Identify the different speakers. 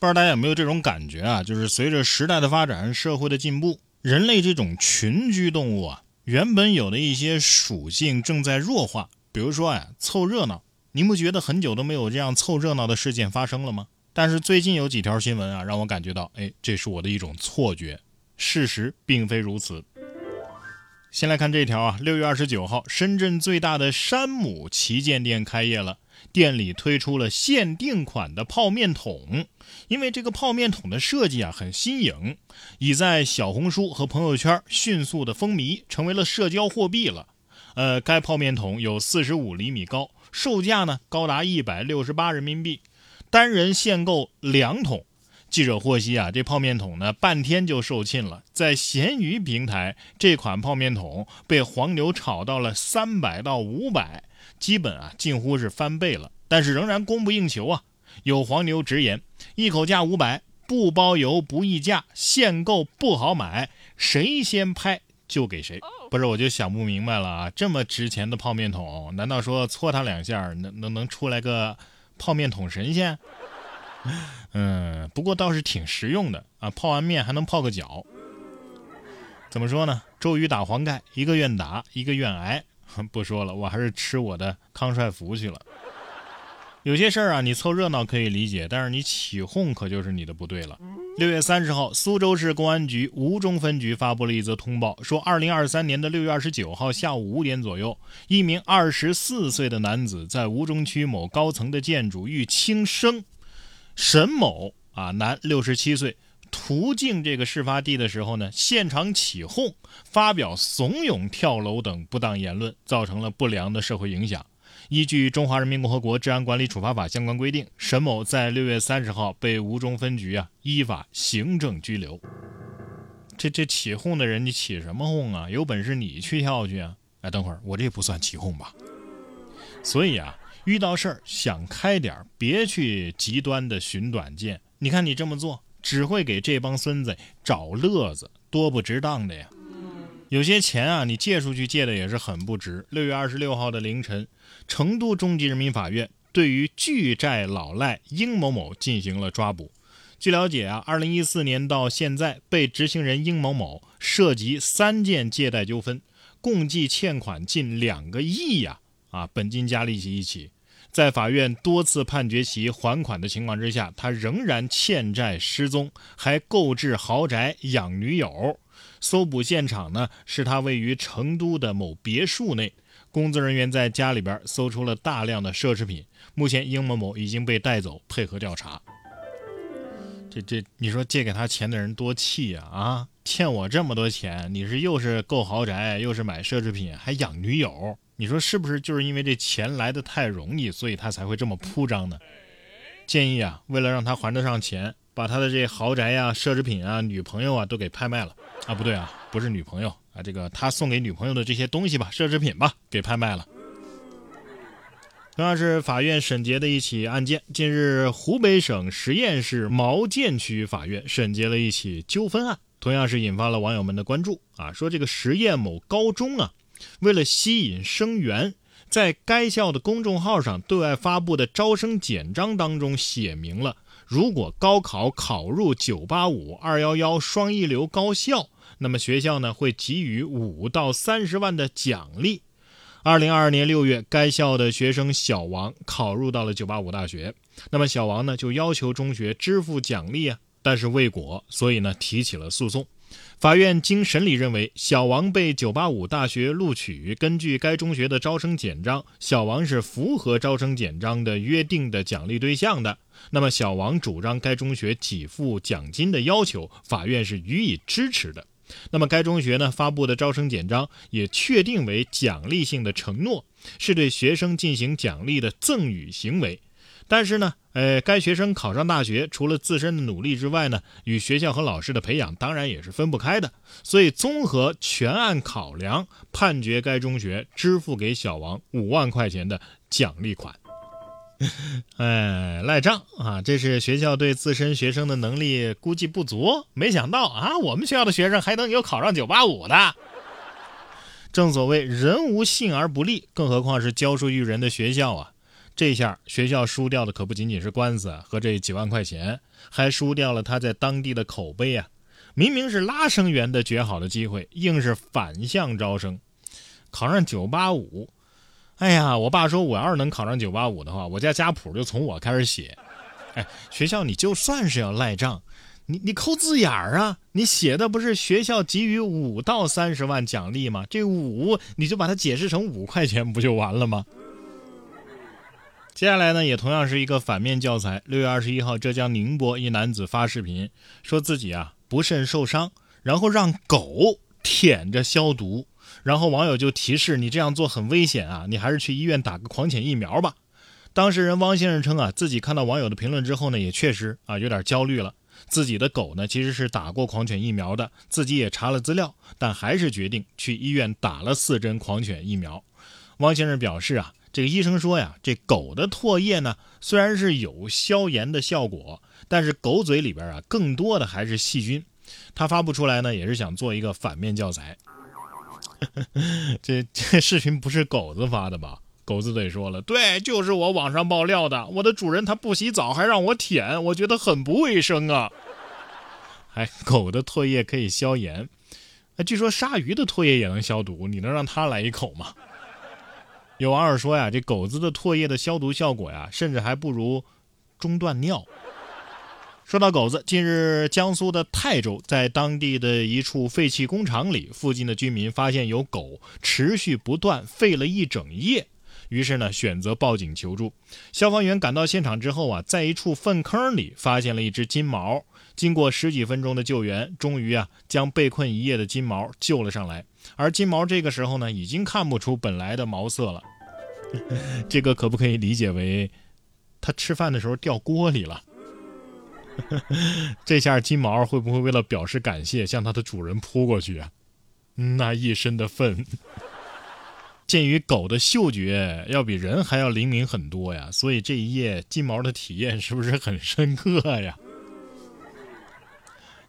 Speaker 1: 不知道大家有没有这种感觉啊？就是随着时代的发展，社会的进步，人类这种群居动物啊，原本有的一些属性正在弱化。比如说啊，凑热闹，您不觉得很久都没有这样凑热闹的事件发生了吗？但是最近有几条新闻啊，让我感觉到，哎，这是我的一种错觉，事实并非如此。先来看这条啊，六月二十九号，深圳最大的山姆旗舰店开业了。店里推出了限定款的泡面桶，因为这个泡面桶的设计啊很新颖，已在小红书和朋友圈迅速的风靡，成为了社交货币了。呃，该泡面桶有四十五厘米高，售价呢高达一百六十八人民币，单人限购两桶。记者获悉啊，这泡面桶呢半天就售罄了，在闲鱼平台，这款泡面桶被黄牛炒到了三百到五百。基本啊，近乎是翻倍了，但是仍然供不应求啊。有黄牛直言，一口价五百，不包邮不议价，限购不好买，谁先拍就给谁。不是，我就想不明白了啊，这么值钱的泡面桶，难道说搓它两下能能能出来个泡面桶神仙？嗯，不过倒是挺实用的啊，泡完面还能泡个脚。怎么说呢？周瑜打黄盖，一个愿打，一个愿挨。不说了，我还是吃我的康帅福去了。有些事儿啊，你凑热闹可以理解，但是你起哄可就是你的不对了。六月三十号，苏州市公安局吴中分局发布了一则通报，说二零二三年的六月二十九号下午五点左右，一名二十四岁的男子在吴中区某高层的建筑欲轻生。沈某啊，男，六十七岁。途径这个事发地的时候呢，现场起哄，发表怂恿跳楼等不当言论，造成了不良的社会影响。依据《中华人民共和国治安管理处罚法》相关规定，沈某在六月三十号被吴中分局啊依法行政拘留。这这起哄的人，你起什么哄啊？有本事你去跳去啊！哎，等会儿我这不算起哄吧？所以啊，遇到事儿想开点儿，别去极端的寻短见。你看你这么做。只会给这帮孙子找乐子，多不值当的呀！有些钱啊，你借出去借的也是很不值。六月二十六号的凌晨，成都中级人民法院对于巨债老赖殷某某进行了抓捕。据了解啊，二零一四年到现在，被执行人殷某某涉及三件借贷纠纷，共计欠款近两个亿呀！啊本金加利息一起。在法院多次判决其还款的情况之下，他仍然欠债失踪，还购置豪宅养女友。搜捕现场呢，是他位于成都的某别墅内。工作人员在家里边搜出了大量的奢侈品。目前，殷某某已经被带走，配合调查。这这，你说借给他钱的人多气呀！啊，欠我这么多钱，你是又是购豪宅，又是买奢侈品，还养女友。你说是不是就是因为这钱来的太容易，所以他才会这么铺张呢？建议啊，为了让他还得上钱，把他的这豪宅呀、奢侈品啊、女朋友啊都给拍卖了啊！不对啊，不是女朋友啊，这个他送给女朋友的这些东西吧，奢侈品吧，给拍卖了。同样是法院审结的一起案件，近日湖北省十堰市毛剑区法院审结了一起纠纷案，同样是引发了网友们的关注啊，说这个十堰某高中啊。为了吸引生源，在该校的公众号上对外发布的招生简章当中写明了，如果高考考入985、211双一流高校，那么学校呢会给予五到三十万的奖励。二零二二年六月，该校的学生小王考入到了985大学，那么小王呢就要求中学支付奖励啊，但是未果，所以呢提起了诉讼。法院经审理认为，小王被985大学录取，根据该中学的招生简章，小王是符合招生简章的约定的奖励对象的。那么，小王主张该中学给付奖金的要求，法院是予以支持的。那么，该中学呢发布的招生简章也确定为奖励性的承诺，是对学生进行奖励的赠与行为。但是呢，呃，该学生考上大学，除了自身的努力之外呢，与学校和老师的培养当然也是分不开的。所以，综合全案考量，判决该中学支付给小王五万块钱的奖励款。哎，赖账啊！这是学校对自身学生的能力估计不足，没想到啊，我们学校的学生还能有考上九八五的。正所谓人无信而不立，更何况是教书育人的学校啊。这下学校输掉的可不仅仅是官司和这几万块钱，还输掉了他在当地的口碑啊！明明是拉生源的绝好的机会，硬是反向招生，考上九八五。哎呀，我爸说我要是能考上九八五的话，我家家谱就从我开始写。哎，学校你就算是要赖账，你你抠字眼儿啊！你写的不是学校给予五到三十万奖励吗？这五你就把它解释成五块钱不就完了吗？接下来呢，也同样是一个反面教材。六月二十一号，浙江宁波一男子发视频，说自己啊不慎受伤，然后让狗舔着消毒，然后网友就提示你这样做很危险啊，你还是去医院打个狂犬疫苗吧。当事人汪先生称啊，自己看到网友的评论之后呢，也确实啊有点焦虑了。自己的狗呢其实是打过狂犬疫苗的，自己也查了资料，但还是决定去医院打了四针狂犬疫苗。汪先生表示啊。这个医生说呀，这狗的唾液呢，虽然是有消炎的效果，但是狗嘴里边啊，更多的还是细菌。他发布出来呢，也是想做一个反面教材。这这视频不是狗子发的吧？狗子得说了，对，就是我网上爆料的。我的主人他不洗澡还让我舔，我觉得很不卫生啊。还狗的唾液可以消炎，据说鲨鱼的唾液也能消毒，你能让它来一口吗？有网友说呀，这狗子的唾液的消毒效果呀，甚至还不如中断尿。说到狗子，近日江苏的泰州，在当地的一处废弃工厂里，附近的居民发现有狗持续不断吠了一整夜，于是呢选择报警求助。消防员赶到现场之后啊，在一处粪坑里发现了一只金毛。经过十几分钟的救援，终于啊将被困一夜的金毛救了上来。而金毛这个时候呢，已经看不出本来的毛色了。这个可不可以理解为，他吃饭的时候掉锅里了？这下金毛会不会为了表示感谢，向它的主人扑过去啊？那一身的粪。鉴于狗的嗅觉要比人还要灵敏很多呀，所以这一夜金毛的体验是不是很深刻呀？